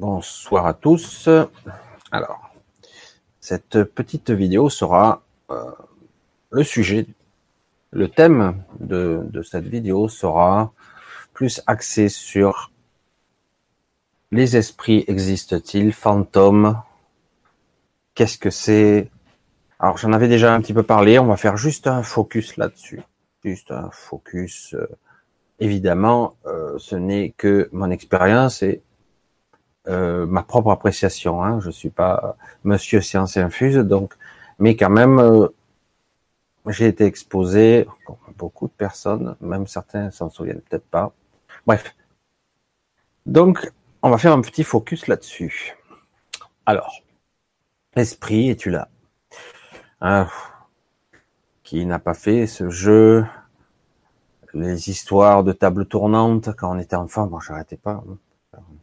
Bonsoir à tous. Alors, cette petite vidéo sera euh, le sujet, le thème de, cette vidéo sera plus axé sur les esprits existent-ils, fantômes, qu'est-ce que c'est? Alors j'en avais déjà un petit peu parlé, on va faire juste un focus là-dessus, juste un focus. Euh, évidemment, euh, ce n'est que mon expérience et euh, ma propre appréciation. Hein. Je suis pas Monsieur Science Infuse, donc, mais quand même, euh, j'ai été exposé, beaucoup de personnes, même certains s'en souviennent peut-être pas. Bref. Donc, on va faire un petit focus là-dessus. Alors, l'esprit, es-tu là? Hein, Qui n'a pas fait ce jeu? Les histoires de table tournante quand on était enfant, bon, j'arrêtais pas. Hein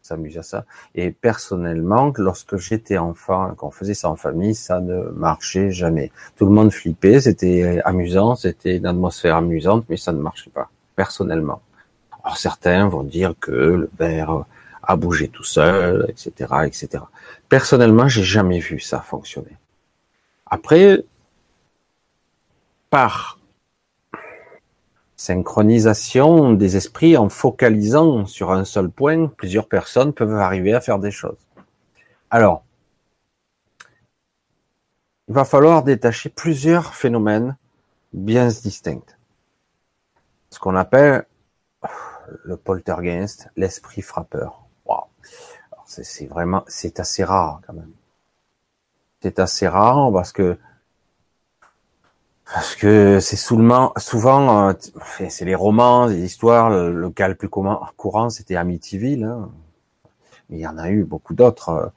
s'amuse à ça. Et personnellement, lorsque j'étais enfant, quand on faisait ça en famille, ça ne marchait jamais. Tout le monde flippait, c'était amusant, c'était une atmosphère amusante, mais ça ne marchait pas, personnellement. Alors certains vont dire que le verre a bougé tout seul, etc., etc. Personnellement, j'ai jamais vu ça fonctionner. Après, par synchronisation des esprits en focalisant sur un seul point, plusieurs personnes peuvent arriver à faire des choses. Alors, il va falloir détacher plusieurs phénomènes bien distincts. Ce qu'on appelle le poltergeist, l'esprit frappeur. C'est vraiment, c'est assez rare quand même. C'est assez rare parce que parce que c'est souvent, souvent, euh, c'est les romans, les histoires. Le, cas le plus courant, c'était Amityville. Hein. Mais il y en a eu beaucoup d'autres, euh,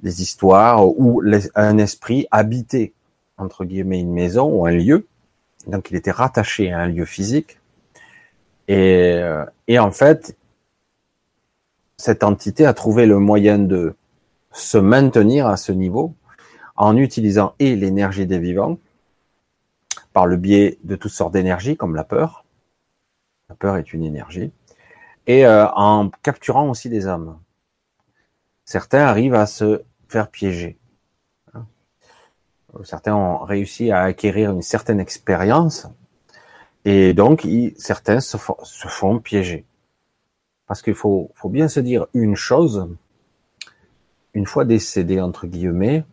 des histoires où un esprit habitait entre guillemets une maison ou un lieu. Donc il était rattaché à un lieu physique. Et, euh, et en fait, cette entité a trouvé le moyen de se maintenir à ce niveau en utilisant et l'énergie des vivants par le biais de toutes sortes d'énergies, comme la peur. La peur est une énergie. Et euh, en capturant aussi des âmes. Certains arrivent à se faire piéger. Hein. Certains ont réussi à acquérir une certaine expérience. Et donc, certains se font, piéger. Parce qu'il faut, bien se dire une chose. Une fois décédé, entre guillemets,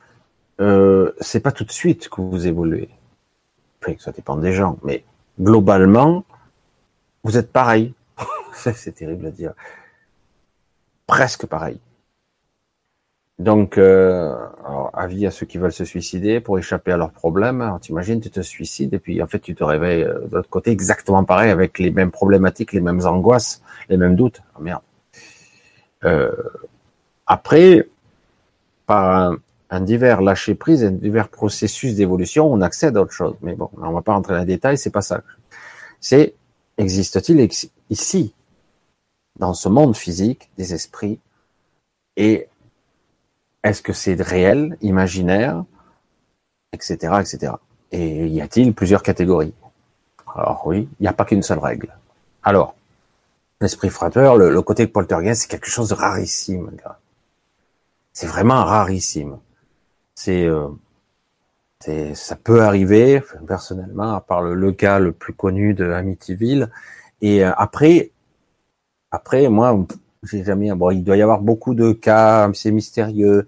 euh, c'est pas tout de suite que vous évoluez ça dépend des gens, mais globalement, vous êtes pareil. c'est terrible à dire. Presque pareil. Donc, euh, avis à ceux qui veulent se suicider pour échapper à leurs problèmes. T'imagines, tu te suicides et puis en fait, tu te réveilles euh, de l'autre côté exactement pareil avec les mêmes problématiques, les mêmes angoisses, les mêmes doutes. Oh, merde. Euh, après, par un divers lâcher prise, un divers processus d'évolution, on accède à autre chose. Mais bon, on va pas rentrer dans les détails, c'est pas ça. C'est existe-t-il ici, dans ce monde physique, des esprits et est-ce que c'est réel, imaginaire, etc., etc. Et y a-t-il plusieurs catégories? Alors oui, il n'y a pas qu'une seule règle. Alors, l'esprit frappeur, le, le côté poltergeist, c'est quelque chose de rarissime. C'est vraiment rarissime. Euh, c'est, ça peut arriver, personnellement, à part le, cas le plus connu de Amityville. Et euh, après, après, moi, j'ai jamais. Bon, il doit y avoir beaucoup de cas, c'est mystérieux.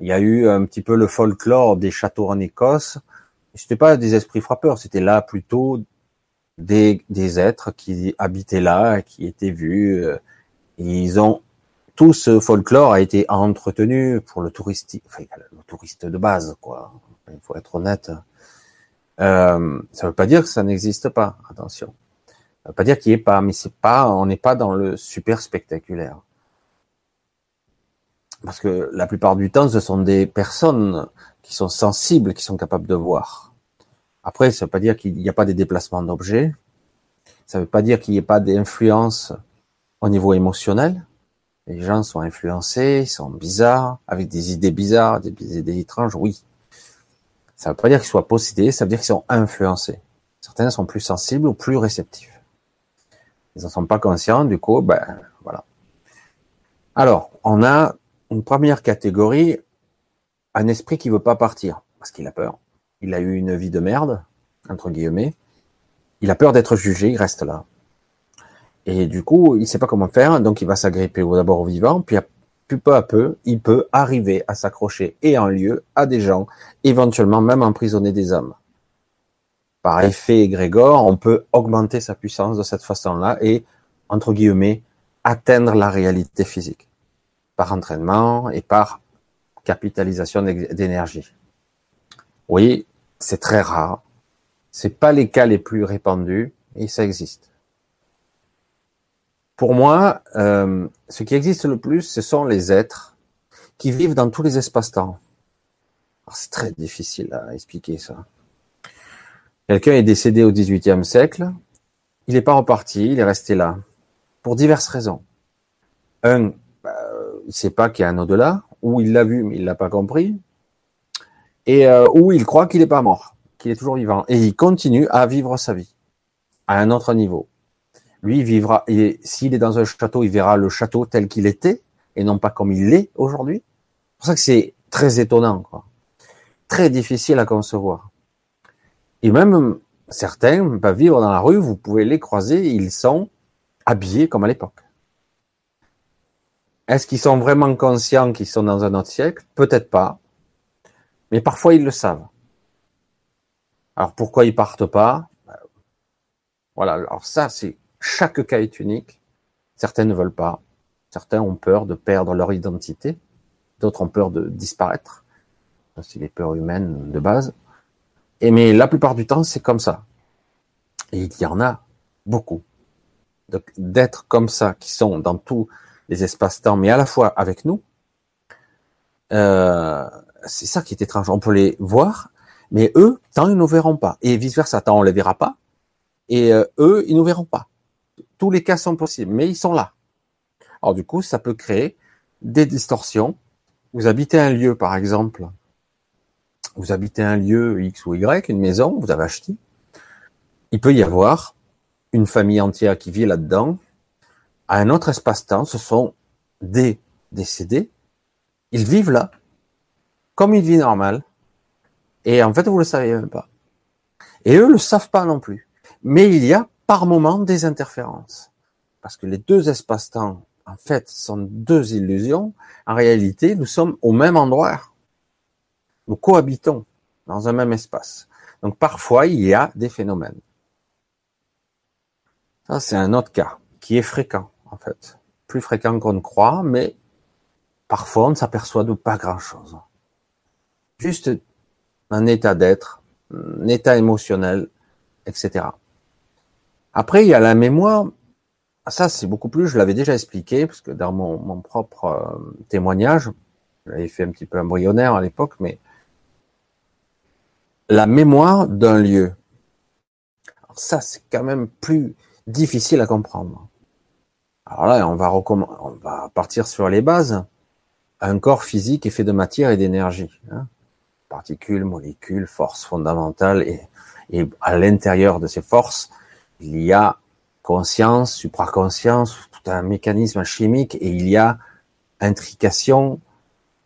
Il y a eu un petit peu le folklore des châteaux en Écosse. C'était pas des esprits frappeurs, c'était là plutôt des, des êtres qui habitaient là, qui étaient vus. Euh, ils ont tout ce folklore a été entretenu pour le touriste, enfin, le touriste de base, quoi. Il faut être honnête. Euh, ça veut pas dire que ça n'existe pas. Attention. Ça veut pas dire qu'il n'y ait pas, mais c'est pas, on n'est pas dans le super spectaculaire. Parce que la plupart du temps, ce sont des personnes qui sont sensibles, qui sont capables de voir. Après, ça veut pas dire qu'il n'y a pas des déplacements d'objets. Ça veut pas dire qu'il n'y ait pas d'influence au niveau émotionnel les gens sont influencés, ils sont bizarres, avec des idées bizarres, des idées étranges, oui. Ça ne veut pas dire qu'ils soient possédés, ça veut dire qu'ils sont influencés. Certains sont plus sensibles ou plus réceptifs. Ils n'en sont pas conscients, du coup, ben voilà. Alors, on a une première catégorie, un esprit qui veut pas partir parce qu'il a peur. Il a eu une vie de merde, entre guillemets. Il a peur d'être jugé, il reste là. Et du coup, il sait pas comment faire, donc il va s'agripper d'abord au vivant, puis peu à peu, il peut arriver à s'accrocher et en lieu à des gens, éventuellement même emprisonner des âmes. Par effet Grégor, on peut augmenter sa puissance de cette façon-là et, entre guillemets, atteindre la réalité physique par entraînement et par capitalisation d'énergie. Oui, c'est très rare. C'est pas les cas les plus répandus et ça existe. Pour moi, euh, ce qui existe le plus, ce sont les êtres qui vivent dans tous les espaces-temps. C'est très difficile à expliquer ça. Quelqu'un est décédé au XVIIIe siècle, il n'est pas reparti, il est resté là, pour diverses raisons. Un, bah, il ne sait pas qu'il y a un au-delà, ou il l'a vu mais il l'a pas compris, et euh, ou il croit qu'il n'est pas mort, qu'il est toujours vivant, et il continue à vivre sa vie à un autre niveau. Lui, vivra, s'il est dans un château, il verra le château tel qu'il était, et non pas comme il l'est aujourd'hui. C'est pour ça que c'est très étonnant, quoi. Très difficile à concevoir. Et même certains peuvent vivre dans la rue, vous pouvez les croiser, ils sont habillés comme à l'époque. Est-ce qu'ils sont vraiment conscients qu'ils sont dans un autre siècle? Peut-être pas. Mais parfois ils le savent. Alors pourquoi ils partent pas? Voilà, alors ça c'est chaque cas est unique. Certains ne veulent pas. Certains ont peur de perdre leur identité. D'autres ont peur de disparaître. C'est les peurs humaines de base. Et mais la plupart du temps, c'est comme ça. Et il y en a beaucoup. D'être comme ça, qui sont dans tous les espaces-temps, mais à la fois avec nous, euh, c'est ça qui est étrange. On peut les voir, mais eux, tant ils ne nous verront pas. Et vice-versa, tant on les verra pas. Et euh, eux, ils nous verront pas. Tous les cas sont possibles, mais ils sont là. Alors du coup, ça peut créer des distorsions. Vous habitez un lieu, par exemple, vous habitez un lieu X ou Y, une maison, vous avez acheté. Il peut y avoir une famille entière qui vit là-dedans. À un autre espace-temps, ce sont des décédés. Ils vivent là, comme une vie normale. Et en fait, vous le savez même pas. Et eux le savent pas non plus. Mais il y a par moment des interférences. Parce que les deux espaces-temps, en fait, sont deux illusions. En réalité, nous sommes au même endroit. Nous cohabitons dans un même espace. Donc parfois, il y a des phénomènes. Ça, c'est un autre cas qui est fréquent, en fait. Plus fréquent qu'on ne croit, mais parfois, on ne s'aperçoit de pas grand-chose. Juste un état d'être, un état émotionnel, etc. Après, il y a la mémoire. Ça, c'est beaucoup plus, je l'avais déjà expliqué, parce que dans mon, propre euh, témoignage, j'avais fait un petit peu embryonnaire à l'époque, mais la mémoire d'un lieu. Alors ça, c'est quand même plus difficile à comprendre. Alors là, on va, on va partir sur les bases. Un corps physique est fait de matière et d'énergie. Hein. Particules, molécules, forces fondamentales. Et à l'intérieur de ces forces, il y a conscience, supraconscience, tout un mécanisme chimique et il y a intrication,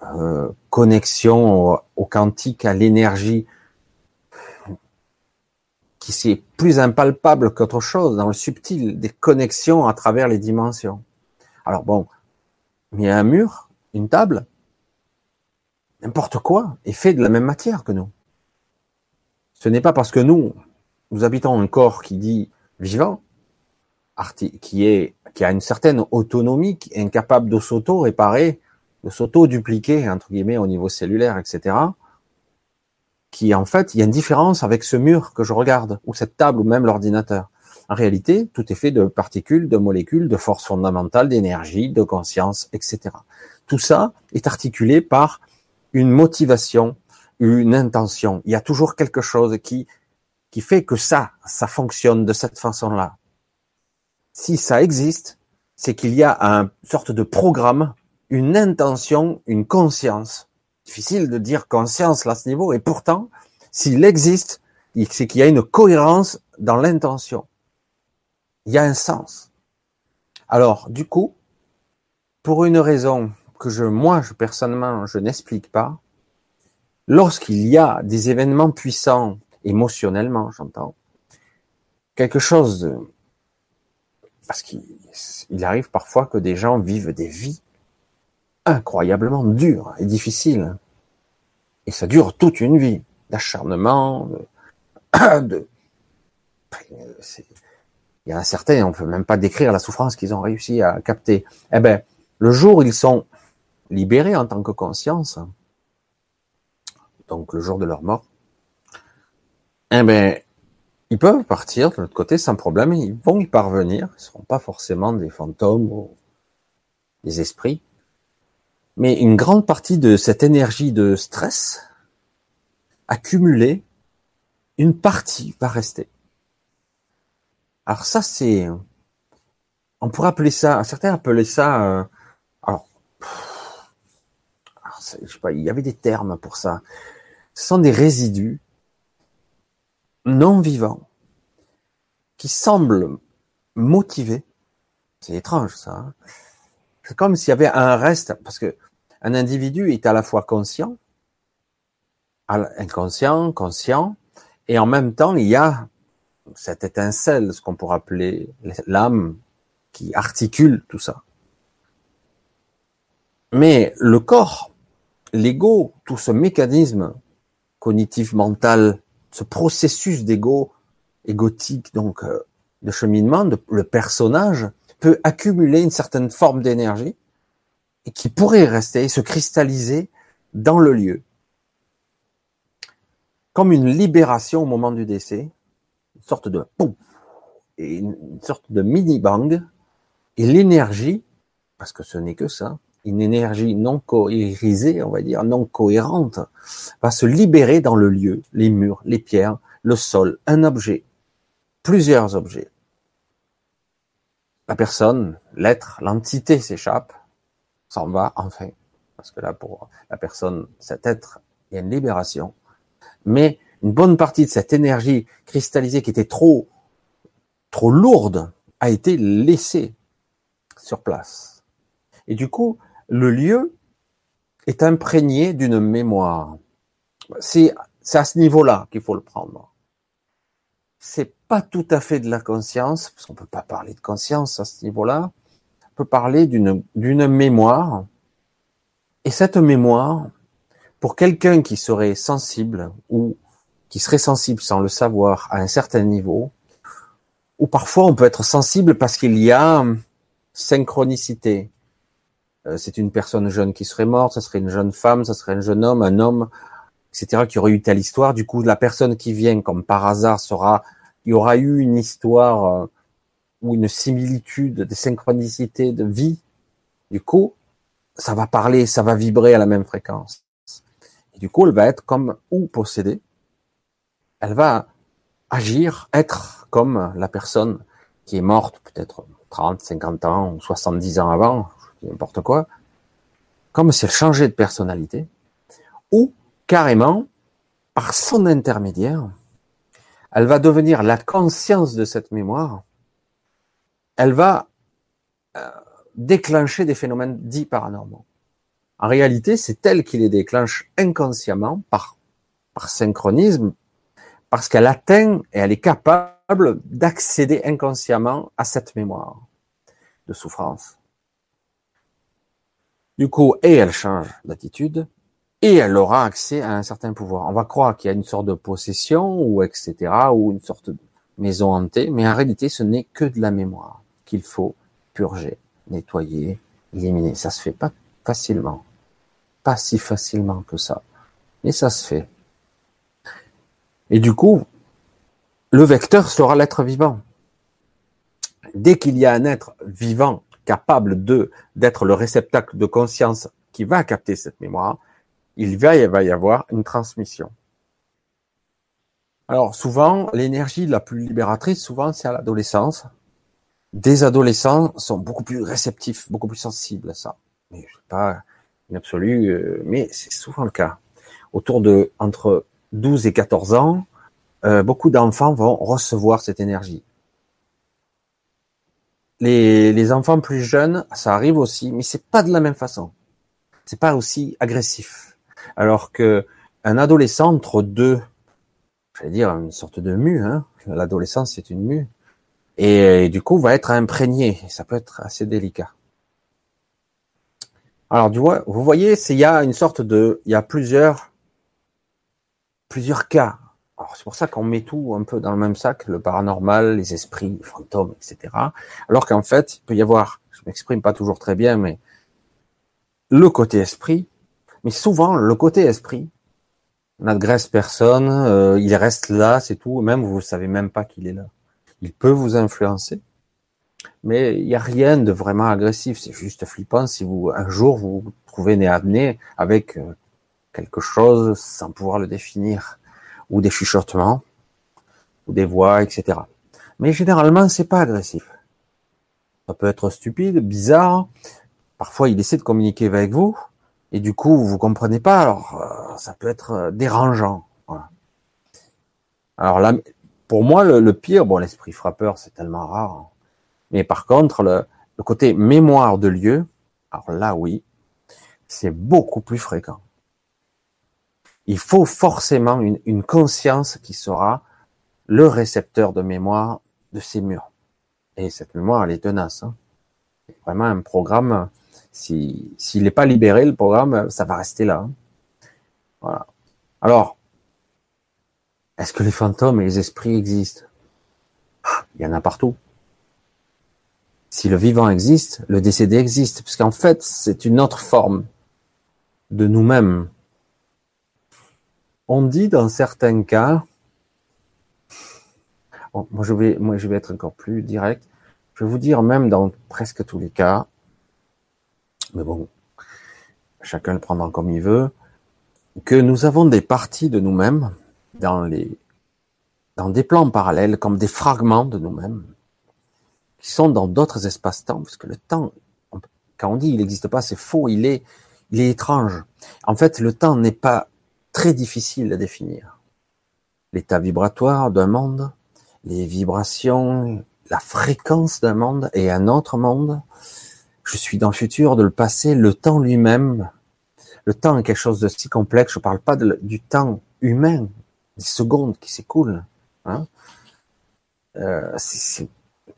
euh, connexion au, quantique, à l'énergie, qui c'est plus impalpable qu'autre chose, dans le subtil, des connexions à travers les dimensions. Alors bon, mais un mur, une table, n'importe quoi, est fait de la même matière que nous. Ce n'est pas parce que nous, nous habitons un corps qui dit vivant, qui est qui a une certaine autonomie, qui est incapable de s'auto-réparer, de s'auto-dupliquer entre guillemets au niveau cellulaire, etc. Qui en fait, il y a une différence avec ce mur que je regarde, ou cette table, ou même l'ordinateur. En réalité, tout est fait de particules, de molécules, de forces fondamentales, d'énergie, de conscience, etc. Tout ça est articulé par une motivation, une intention. Il y a toujours quelque chose qui qui fait que ça, ça fonctionne de cette façon-là. Si ça existe, c'est qu'il y a une sorte de programme, une intention, une conscience. Difficile de dire conscience là, à ce niveau, et pourtant, s'il existe, c'est qu'il y a une cohérence dans l'intention. Il y a un sens. Alors, du coup, pour une raison que je, moi, je, personnellement, je n'explique pas, lorsqu'il y a des événements puissants, émotionnellement, j'entends, quelque chose de, parce qu'il arrive parfois que des gens vivent des vies incroyablement dures et difficiles. Et ça dure toute une vie d'acharnement, de, il y en a certains, on peut même pas décrire la souffrance qu'ils ont réussi à capter. Eh ben, le jour où ils sont libérés en tant que conscience, donc le jour de leur mort, eh ben, ils peuvent partir de l'autre côté sans problème, ils vont y parvenir, ils seront pas forcément des fantômes ou des esprits, mais une grande partie de cette énergie de stress accumulée, une partie va rester. Alors ça, c'est, on pourrait appeler ça, certains appelaient ça, euh, alors, je sais pas, il y avait des termes pour ça. Ce sont des résidus non vivants qui semblent motivés. C'est étrange ça. Hein. c'est comme s'il y avait un reste, parce que un individu est à la fois conscient, inconscient, conscient, et en même temps il y a cette étincelle, ce qu'on pourrait appeler l'âme qui articule tout ça. Mais le corps, l'ego, tout ce mécanisme cognitif mental, ce processus d'ego, égotique, donc euh, de cheminement, le personnage peut accumuler une certaine forme d'énergie et qui pourrait rester, se cristalliser dans le lieu. Comme une libération au moment du décès, sorte de pouf, et une sorte de mini bang, et l'énergie, parce que ce n'est que ça, une énergie non cohérisée, on va dire, non cohérente, va se libérer dans le lieu, les murs, les pierres, le sol, un objet, plusieurs objets. La personne, l'être, l'entité s'échappe, s'en va enfin, parce que là, pour la personne, cet être, il y a une libération. Mais une bonne partie de cette énergie cristallisée qui était trop, trop lourde a été laissée sur place. Et du coup, le lieu est imprégné d'une mémoire. C'est, à ce niveau-là qu'il faut le prendre. C'est pas tout à fait de la conscience, parce qu'on peut pas parler de conscience à ce niveau-là. On peut parler d'une, d'une mémoire. Et cette mémoire, pour quelqu'un qui serait sensible ou qui serait sensible sans le savoir à un certain niveau, ou parfois on peut être sensible parce qu'il y a synchronicité. Euh, c'est une personne jeune qui serait morte, ça serait une jeune femme, ça serait un jeune homme, un homme, etc., qui aurait eu telle histoire. Du coup, la personne qui vient, comme par hasard, sera, il y aura eu une histoire euh, ou une similitude de synchronicité de vie. Du coup, ça va parler, ça va vibrer à la même fréquence. Et du coup, elle va être comme ou possédée, elle va agir, être comme la personne qui est morte peut-être 30, 50 ans ou 70 ans avant, n'importe quoi, comme si elle changeait de personnalité, ou carrément, par son intermédiaire, elle va devenir la conscience de cette mémoire, elle va euh, déclencher des phénomènes dits paranormaux. En réalité, c'est elle qui les déclenche inconsciemment par, par synchronisme, parce qu'elle atteint et elle est capable d'accéder inconsciemment à cette mémoire de souffrance. Du coup, et elle change d'attitude, et elle aura accès à un certain pouvoir. On va croire qu'il y a une sorte de possession, ou etc., ou une sorte de maison hantée, mais en réalité, ce n'est que de la mémoire qu'il faut purger, nettoyer, éliminer. Ça se fait pas facilement. Pas si facilement que ça. Mais ça se fait. Et du coup, le vecteur sera l'être vivant. Dès qu'il y a un être vivant capable de d'être le réceptacle de conscience qui va capter cette mémoire, il va y avoir une transmission. Alors souvent, l'énergie la plus libératrice, souvent, c'est à l'adolescence. Des adolescents sont beaucoup plus réceptifs, beaucoup plus sensibles à ça. Mais pas une absolue, euh, mais c'est souvent le cas. Autour de entre 12 et 14 ans, euh, beaucoup d'enfants vont recevoir cette énergie. Les, enfants plus jeunes, ça arrive aussi, mais c'est pas de la même façon. c'est pas aussi agressif. Alors que un adolescent entre deux, j'allais dire une sorte de mue, hein, l'adolescence c'est une mue, et, du coup va être imprégné. Ça peut être assez délicat. Alors du vous voyez, il y a une sorte de, il y a plusieurs, plusieurs cas. Alors c'est pour ça qu'on met tout un peu dans le même sac, le paranormal, les esprits, les fantômes, etc. Alors qu'en fait, il peut y avoir, je m'exprime pas toujours très bien, mais le côté esprit, mais souvent le côté esprit n'agresse personne, euh, il reste là, c'est tout. Même vous ne savez même pas qu'il est là. Il peut vous influencer, mais il n'y a rien de vraiment agressif. C'est juste flippant si vous un jour vous trouvez né à nez avec euh, quelque chose sans pouvoir le définir, ou des chuchotements, ou des voix, etc. Mais généralement, c'est pas agressif. Ça peut être stupide, bizarre. Parfois, il essaie de communiquer avec vous, et du coup vous comprenez pas, alors euh, ça peut être euh, dérangeant. Alors là, pour moi, le, pire, bon, l'esprit frappeur, c'est tellement rare, hein. mais par contre, le, côté mémoire de lieu, alors là, oui, c'est beaucoup plus fréquent. Il faut forcément une, conscience qui sera le récepteur de mémoire de ces murs. Et cette mémoire, elle est tenace. Hein. Vraiment un programme s'il n'est pas libéré, le programme, ça va rester là. Hein. Voilà. Alors, est-ce que les fantômes et les esprits existent? Il y en a partout. Si le vivant existe, le décédé existe, parce qu'en fait, c'est une autre forme de nous-mêmes. On dit dans certains cas, moi je vais, être encore plus direct. Je vais vous dire même dans presque tous les cas, mais bon, chacun le prendra comme il veut, que nous avons des parties de nous-mêmes dans des plans parallèles comme des fragments de nous-mêmes qui sont dans d'autres espaces-temps parce que le temps quand on dit il n'existe pas c'est faux il est il est étrange en fait le temps n'est pas très difficile à définir l'état vibratoire d'un monde les vibrations la fréquence d'un monde et un autre monde je suis dans le futur, de le passé, le temps lui-même. Le temps est quelque chose de si complexe. Je ne parle pas du temps humain, des secondes qui s'écoulent. Hein. Euh, c'est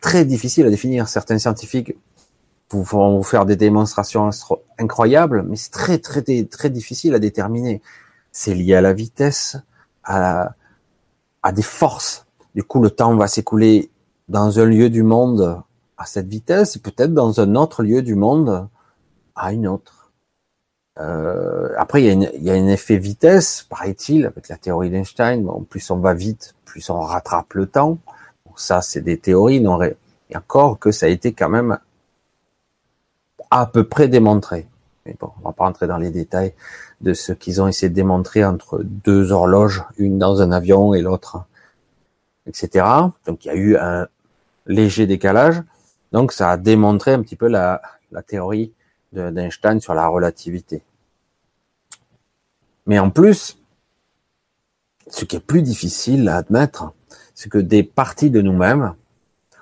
très difficile à définir. Certains scientifiques vont vous faire des démonstrations incroyables, mais c'est très très très difficile à déterminer. C'est lié à la vitesse, à, à des forces. Du coup, le temps va s'écouler dans un lieu du monde à cette vitesse et peut-être dans un autre lieu du monde à une autre. Euh, après, il y, y, a un effet vitesse, paraît-il, avec la théorie d'Einstein. Bon, plus on va vite, plus on rattrape le temps. Ça, c'est des théories. Non, et encore que ça a été quand même à peu près démontré. Mais bon, on va pas rentrer dans les détails de ce qu'ils ont essayé de démontrer entre deux horloges, une dans un avion et l'autre, etc. Donc il y a eu un léger décalage. Donc ça a démontré un petit peu la, théorie d'Einstein sur la relativité. Mais en plus, ce qui est plus difficile à admettre, c'est que des parties de nous-mêmes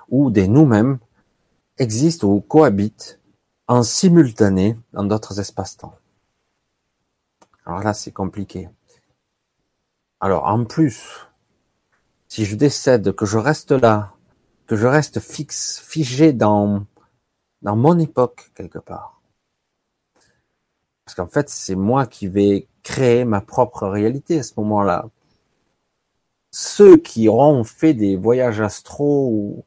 ou des nous-mêmes existent ou cohabitent en simultané dans d'autres espaces-temps. Alors là, c'est compliqué. Alors en plus, si je décède, que je reste là, que je reste fixe, figé dans, mon époque quelque part. Parce qu'en fait, c'est moi qui vais créer ma propre réalité à ce moment-là. Ceux qui auront fait des voyages astraux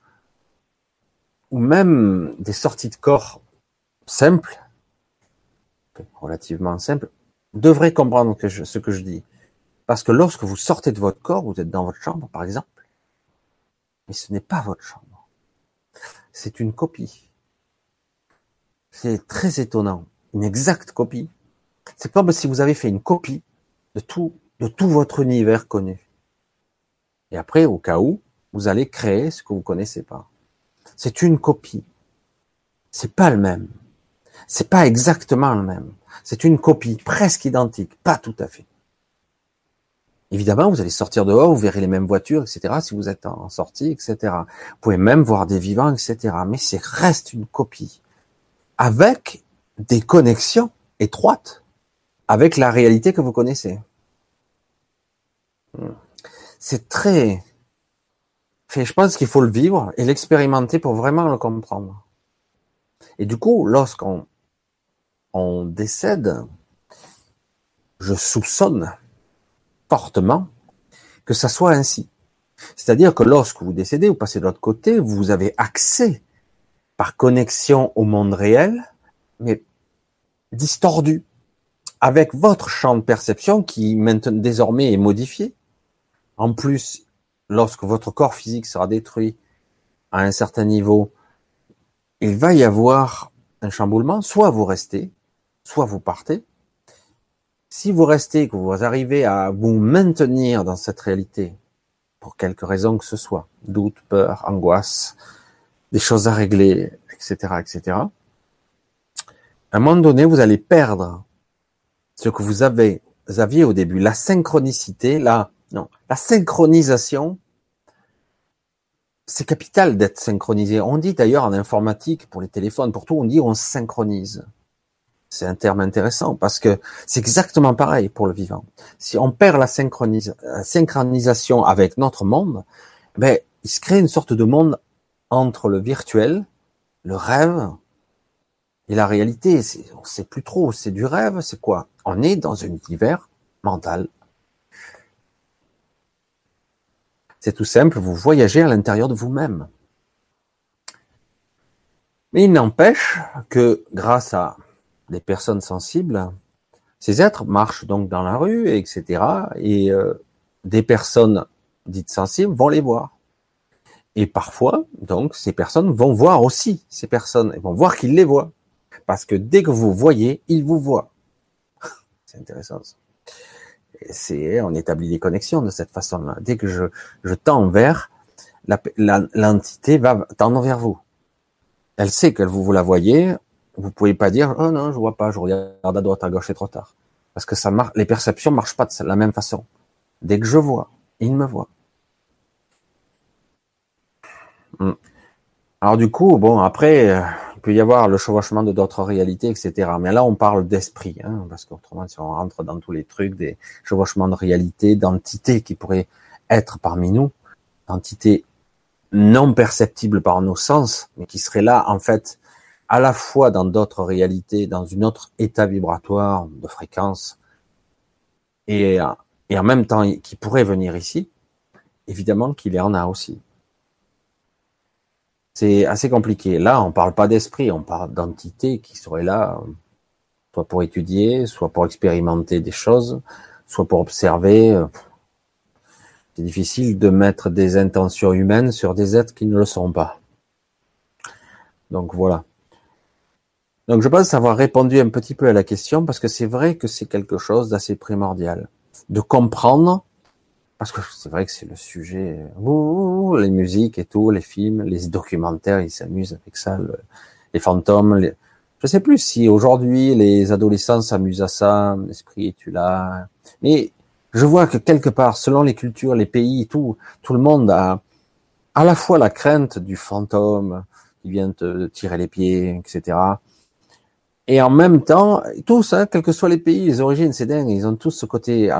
ou même des sorties de corps simples, relativement simples, devraient comprendre ce que je dis. Parce que lorsque vous sortez de votre corps, vous êtes dans votre chambre, par exemple, mais ce n'est pas votre chambre. C'est une copie. C'est très étonnant. Une exacte copie. C'est comme si vous avez fait une copie de tout, de tout votre univers connu. Et après, au cas où, vous allez créer ce que vous connaissez pas. C'est une copie. C'est pas le même. C'est pas exactement le même. C'est une copie presque identique, pas tout à fait. Évidemment, vous allez sortir dehors, vous verrez les mêmes voitures, etc. Si vous êtes en sortie, etc. Vous pouvez même voir des vivants, etc. Mais c'est reste une copie avec des connexions étroite avec la réalité que vous connaissez. C'est très, je pense qu'il faut le vivre et l'expérimenter pour vraiment le comprendre. Et du coup, lorsqu'on on décède, je soupçonne fortement que ça soit ainsi. C'est-à-dire que lorsque vous décédez, vous passez de l'autre côté, vous avez accès par connexion au monde réel, mais distordu, avec votre champ de perception qui maintenant désormais est modifié. En plus, lorsque votre corps physique sera détruit à un certain niveau, il va y avoir un chamboulement, soit vous restez, soit vous partez. Si vous restez, que vous arrivez à vous maintenir dans cette réalité, pour quelque raison que ce soit, doute, peur, angoisse, des choses à régler, etc., etc., à un moment donné, vous allez perdre ce que vous avez, vous aviez au début, la synchronicité, la, non, la synchronisation. C'est capital d'être synchronisé. On dit d'ailleurs en informatique, pour les téléphones, pour tout, on dit on synchronise. C'est un terme intéressant parce que c'est exactement pareil pour le vivant. Si on perd la, synchronisation avec notre monde, ben, il se crée une sorte de monde entre le virtuel, le rêve et la réalité. On sait plus trop. C'est du rêve, c'est quoi? On est dans un univers mental. C'est tout simple. Vous voyagez à l'intérieur de vous-même. Mais il n'empêche que grâce à des personnes sensibles, ces êtres marchent donc dans la rue, etc. Et euh, des personnes dites sensibles vont les voir. Et parfois, donc, ces personnes vont voir aussi ces personnes, ils vont voir qu'ils les voient. Parce que dès que vous voyez, ils vous voient. C'est intéressant. C'est, on établit des connexions de cette façon-là. Dès que je, tends vers, l'entité va tendre vers vous. Elle sait que vous la voyez, vous pouvez pas dire oh non je vois pas je regarde à droite à gauche c'est trop tard. Parce que ça marche les perceptions marchent pas de la même façon. Dès que je vois il me voit hmm. alors du coup bon après euh, il peut y avoir le chevauchement de d'autres réalités etc mais là on parle d'esprit hein, parce qu'autrement si on rentre dans tous les trucs des chevauchements de réalité d'entités qui pourraient être parmi nous d'entités non perceptibles par nos sens mais qui seraient là en fait à la fois dans d'autres réalités, dans une autre état vibratoire de fréquence, et, en même temps qui pourrait venir ici, évidemment qu'il y en a aussi. C'est assez compliqué. Là, on parle pas d'esprit, on parle d'entités qui seraient là, soit pour étudier, soit pour expérimenter des choses, soit pour observer. C'est difficile de mettre des intentions humaines sur des êtres qui ne le sont pas. Donc voilà. Donc je pense avoir répondu un petit peu à la question parce que c'est vrai que c'est quelque chose d'assez primordial. De comprendre, parce que c'est vrai que c'est le sujet, les musiques et tout, les films, les documentaires, ils s'amusent avec ça, les fantômes. Les... Je sais plus si aujourd'hui les adolescents s'amusent à ça, l'esprit est-tu là. Mais je vois que quelque part, selon les cultures, les pays, tout, tout le monde a à la fois la crainte du fantôme qui vient te tirer les pieds, etc et en même temps, tous, hein, quels que soient les pays, les origines, c'est dingue, ils ont tous ce côté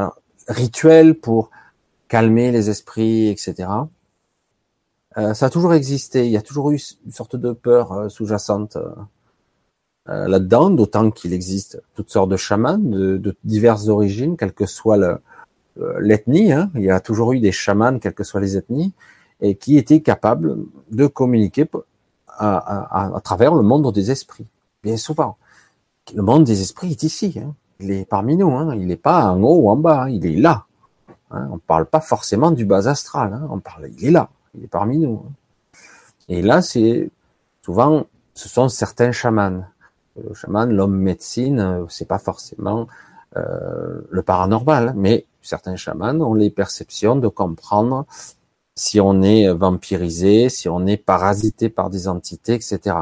rituel pour calmer les esprits, etc. Euh, ça a toujours existé, il y a toujours eu une sorte de peur euh, sous-jacente euh, euh, là-dedans, d'autant qu'il existe toutes sortes de chamans de, de diverses origines, quelle que soit l'ethnie. Hein. Il y a toujours eu des chamans, quelles que soient les ethnies, et qui étaient capables de communiquer à, à, à travers le monde des esprits, bien souvent le monde des esprits est ici. Hein. Il est parmi nous. Hein. Il n'est pas en haut ou en bas. Hein. Il est là. On parle pas forcément du bas astral. On parle. Il est là. Il est parmi nous. Et là, c'est souvent, ce sont certains chamans. Le chaman, l'homme médecine, euh, c'est pas forcément euh, le paranormal, mais certains chamans ont les perceptions de comprendre si on est vampirisé, si on est parasité par des entités, etc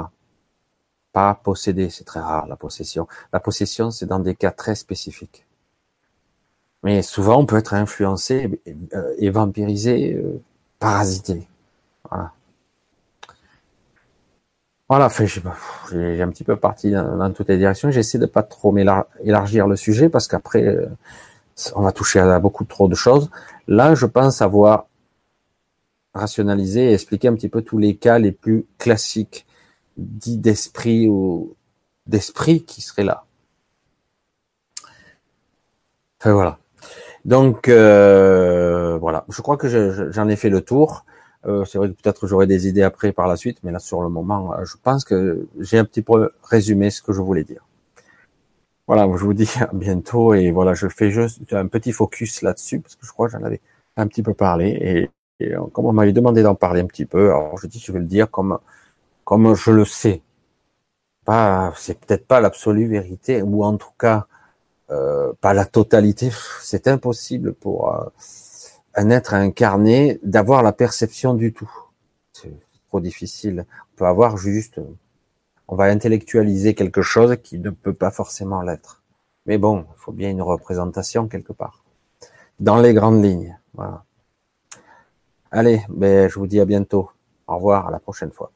pas posséder, c'est très rare la possession. La possession, c'est dans des cas très spécifiques. Mais souvent, on peut être influencé et, vampirisé, euh, parasité. Voilà. Voilà, j'ai un petit peu parti dans, toutes les directions. J'essaie de pas trop élargir le sujet parce qu'après, euh, on va toucher à beaucoup trop de choses. Là, je pense avoir rationalisé et expliqué un petit peu tous les cas les plus classiques dits d'esprit ou d'esprit qui seraient là. Enfin, voilà. Donc euh, voilà, je crois que j'en ai fait le tour. Euh, c'est vrai que peut-être j'aurai des idées après par la suite, mais là sur le moment, euh, je pense que j'ai un petit peu résumé ce que je voulais dire. Voilà, je vous dis à bientôt et voilà, je fais juste un petit focus là-dessus parce que je crois que j'en avais un petit peu parlé et, et comme on m'avait demandé d'en parler un petit peu, alors je dis je vais le dire comme comme je le sais. Pas, c'est peut-être pas l'absolue vérité ou en tout cas euh, pas la totalité. C'est impossible pour euh, un être incarné d'avoir la perception du tout. C'est trop difficile. On peut avoir juste, on va intellectualiser quelque chose qui ne peut pas forcément l'être. Mais bon, il faut bien une représentation quelque part. Dans les grandes lignes. Voilà. Allez, ben, je vous dis à bientôt. Au revoir, à la prochaine fois.